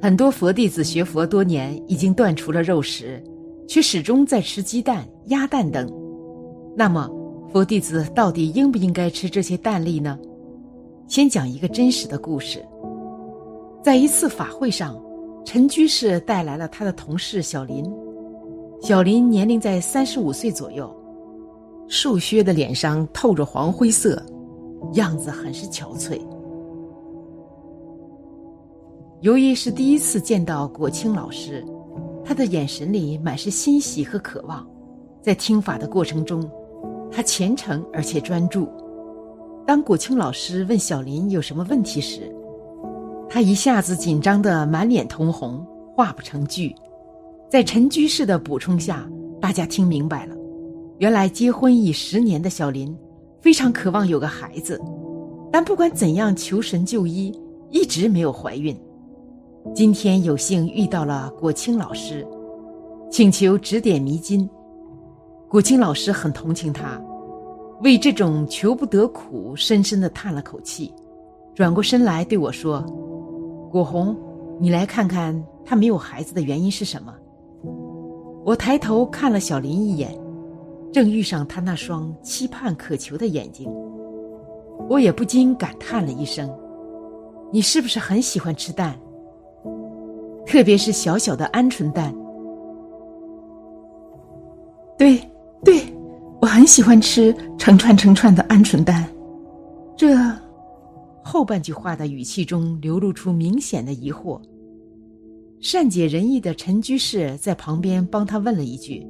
很多佛弟子学佛多年，已经断除了肉食，却始终在吃鸡蛋、鸭蛋等。那么，佛弟子到底应不应该吃这些蛋粒呢？先讲一个真实的故事。在一次法会上，陈居士带来了他的同事小林。小林年龄在三十五岁左右，瘦削的脸上透着黄灰色，样子很是憔悴。由于是第一次见到果清老师，他的眼神里满是欣喜和渴望。在听法的过程中，他虔诚而且专注。当果清老师问小林有什么问题时，他一下子紧张得满脸通红，话不成句。在陈居士的补充下，大家听明白了，原来结婚已十年的小林非常渴望有个孩子，但不管怎样求神就医，一直没有怀孕。今天有幸遇到了果清老师，请求指点迷津。果清老师很同情他，为这种求不得苦，深深的叹了口气，转过身来对我说：“果红，你来看看他没有孩子的原因是什么？”我抬头看了小林一眼，正遇上他那双期盼渴求的眼睛，我也不禁感叹了一声：“你是不是很喜欢吃蛋？特别是小小的鹌鹑蛋？”“对，对，我很喜欢吃成串成串的鹌鹑蛋。”这后半句话的语气中流露出明显的疑惑。善解人意的陈居士在旁边帮他问了一句：“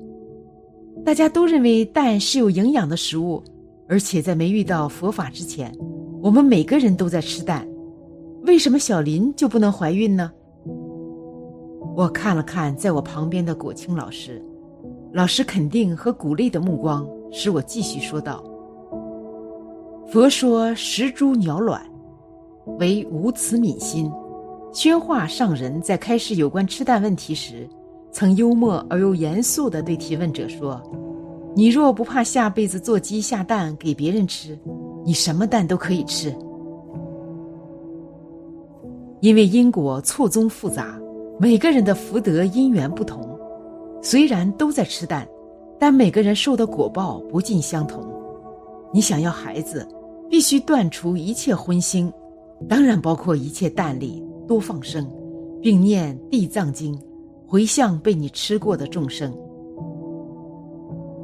大家都认为蛋是有营养的食物，而且在没遇到佛法之前，我们每个人都在吃蛋，为什么小林就不能怀孕呢？”我看了看在我旁边的果清老师，老师肯定和鼓励的目光使我继续说道：“佛说食猪鸟卵，为无慈悯心。”宣化上人在开示有关吃蛋问题时，曾幽默而又严肃地对提问者说：“你若不怕下辈子做鸡下蛋给别人吃，你什么蛋都可以吃。因为因果错综复杂，每个人的福德因缘不同，虽然都在吃蛋，但每个人受的果报不尽相同。你想要孩子，必须断除一切荤腥，当然包括一切蛋粒。”多放生，并念地藏经，回向被你吃过的众生。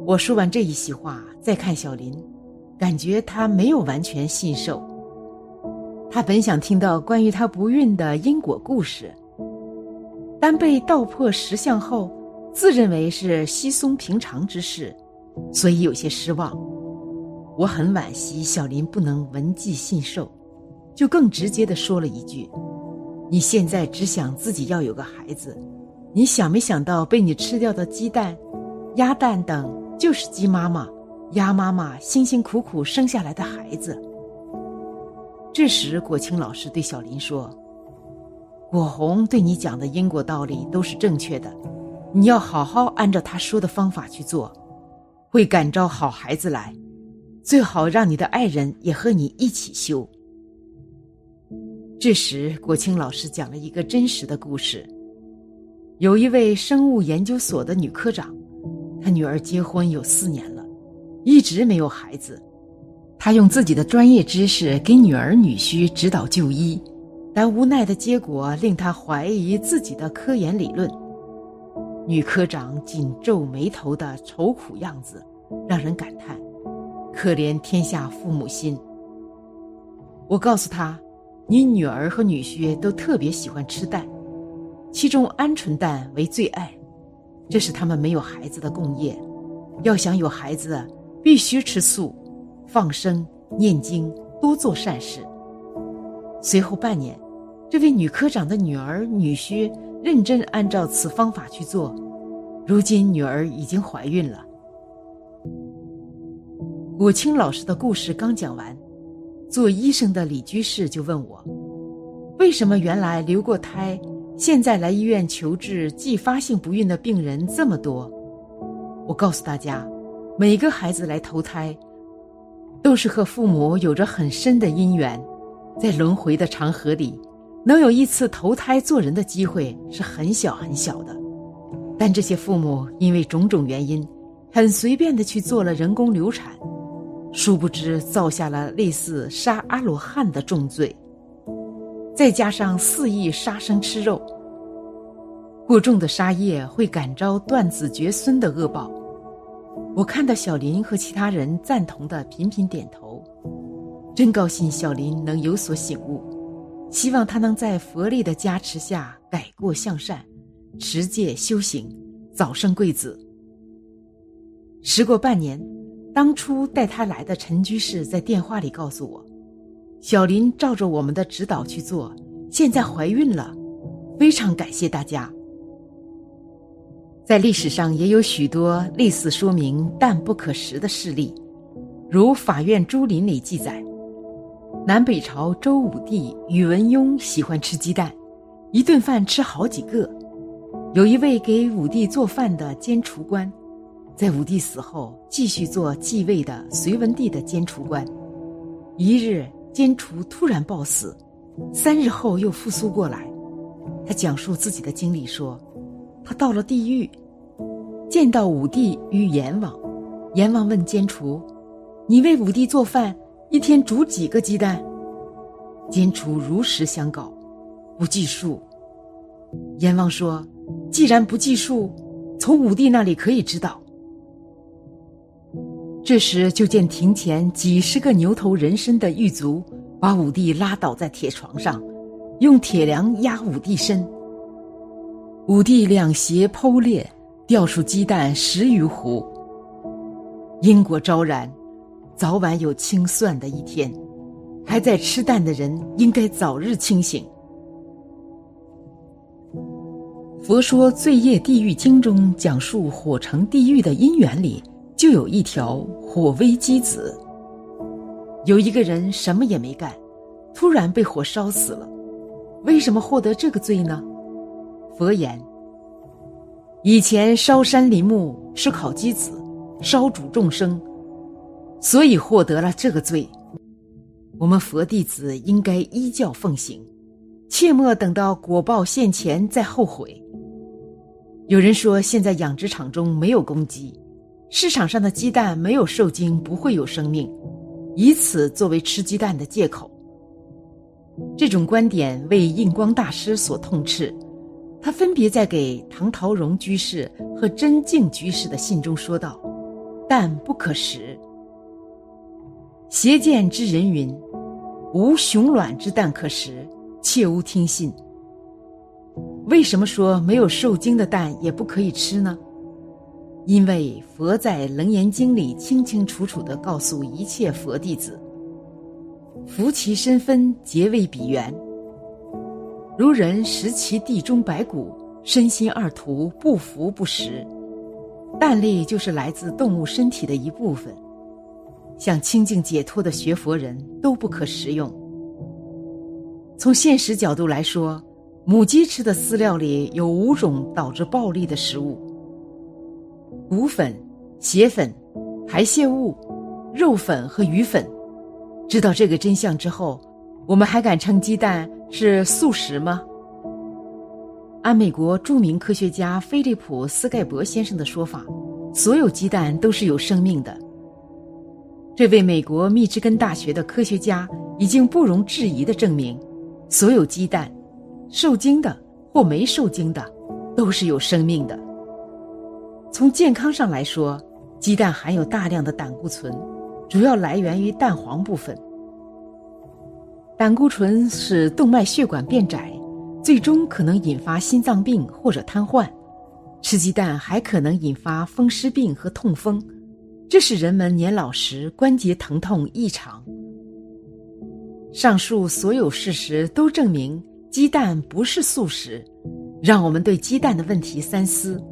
我说完这一席话，再看小林，感觉他没有完全信受。他本想听到关于他不孕的因果故事，但被道破实相后，自认为是稀松平常之事，所以有些失望。我很惋惜小林不能闻记信受，就更直接的说了一句。你现在只想自己要有个孩子，你想没想到被你吃掉的鸡蛋、鸭蛋等，就是鸡妈妈、鸭妈妈辛辛苦苦生下来的孩子？这时，果清老师对小林说：“果红对你讲的因果道理都是正确的，你要好好按照他说的方法去做，会感召好孩子来。最好让你的爱人也和你一起修。”这时，国清老师讲了一个真实的故事。有一位生物研究所的女科长，她女儿结婚有四年了，一直没有孩子。她用自己的专业知识给女儿女婿指导就医，但无奈的结果令他怀疑自己的科研理论。女科长紧皱眉头的愁苦样子，让人感叹：可怜天下父母心。我告诉他。你女儿和女婿都特别喜欢吃蛋，其中鹌鹑蛋为最爱，这是他们没有孩子的共业。要想有孩子，必须吃素、放生、念经，多做善事。随后半年，这位女科长的女儿、女婿认真按照此方法去做，如今女儿已经怀孕了。果清老师的故事刚讲完。做医生的李居士就问我：“为什么原来流过胎，现在来医院求治继发性不孕的病人这么多？”我告诉大家，每个孩子来投胎，都是和父母有着很深的因缘，在轮回的长河里，能有一次投胎做人的机会是很小很小的。但这些父母因为种种原因，很随便的去做了人工流产，殊不知造下了类似杀阿罗汉的重罪。再加上肆意杀生吃肉，过重的杀业会感召断子绝孙的恶报。我看到小林和其他人赞同的频频点头，真高兴小林能有所醒悟，希望他能在佛力的加持下改过向善，持戒修行，早生贵子。时过半年，当初带他来的陈居士在电话里告诉我。小林照着我们的指导去做，现在怀孕了，非常感谢大家。在历史上也有许多类似说明但不可食的事例，如《法院朱林》里记载，南北朝周武帝宇文邕喜欢吃鸡蛋，一顿饭吃好几个。有一位给武帝做饭的监厨官，在武帝死后继续做继位的隋文帝的监厨官，一日。监厨突然暴死，三日后又复苏过来。他讲述自己的经历说：“他到了地狱，见到武帝与阎王。阎王问监厨：‘你为武帝做饭，一天煮几个鸡蛋？’监厨如实相告，不计数。阎王说：‘既然不计数，从武帝那里可以知道。’这时，就见庭前几十个牛头人身的狱卒把武帝拉倒在铁床上，用铁梁压武帝身。武帝两胁剖裂，掉出鸡蛋十余壶。因果昭然，早晚有清算的一天。还在吃蛋的人应该早日清醒。佛说《罪业地狱经》中讲述火成地狱的因缘里。就有一条火危机子。有一个人什么也没干，突然被火烧死了。为什么获得这个罪呢？佛言：以前烧山林木，吃烤鸡子，烧煮众生，所以获得了这个罪。我们佛弟子应该依教奉行，切莫等到果报现前再后悔。有人说，现在养殖场中没有公鸡。市场上的鸡蛋没有受精，不会有生命，以此作为吃鸡蛋的借口。这种观点为印光大师所痛斥，他分别在给唐陶荣居士和真静居士的信中说道：“蛋不可食。邪见之人云，无雄卵之蛋可食，切勿听信。为什么说没有受精的蛋也不可以吃呢？”因为佛在《楞严经》里清清楚楚地告诉一切佛弟子：“夫其身分，皆为彼缘。如人食其地中白骨，身心二途，不服不食。蛋力就是来自动物身体的一部分，想清净解脱的学佛人都不可食用。从现实角度来说，母鸡吃的饲料里有五种导致暴力的食物。”骨粉、血粉、排泄物、肉粉和鱼粉，知道这个真相之后，我们还敢称鸡蛋是素食吗？按美国著名科学家菲利普斯盖伯先生的说法，所有鸡蛋都是有生命的。这位美国密芝根大学的科学家已经不容置疑的证明，所有鸡蛋，受精的或没受精的，都是有生命的。从健康上来说，鸡蛋含有大量的胆固醇，主要来源于蛋黄部分。胆固醇使动脉血管变窄，最终可能引发心脏病或者瘫痪。吃鸡蛋还可能引发风湿病和痛风，这使人们年老时关节疼痛异常。上述所有事实都证明鸡蛋不是素食，让我们对鸡蛋的问题三思。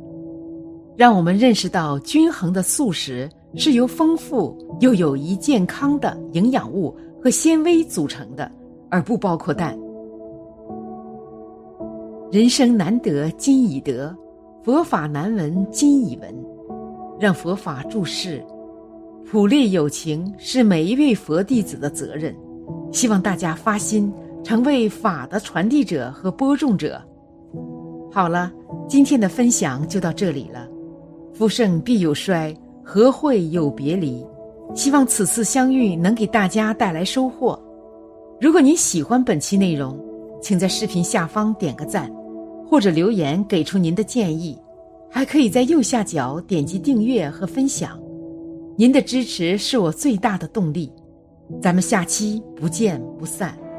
让我们认识到，均衡的素食是由丰富又有益健康的营养物和纤维组成的，而不包括蛋。人生难得今已得，佛法难闻今已闻。让佛法注释，普利有情是每一位佛弟子的责任。希望大家发心成为法的传递者和播种者。好了，今天的分享就到这里了。福盛必有衰，和会有别离。希望此次相遇能给大家带来收获。如果您喜欢本期内容，请在视频下方点个赞，或者留言给出您的建议。还可以在右下角点击订阅和分享。您的支持是我最大的动力。咱们下期不见不散。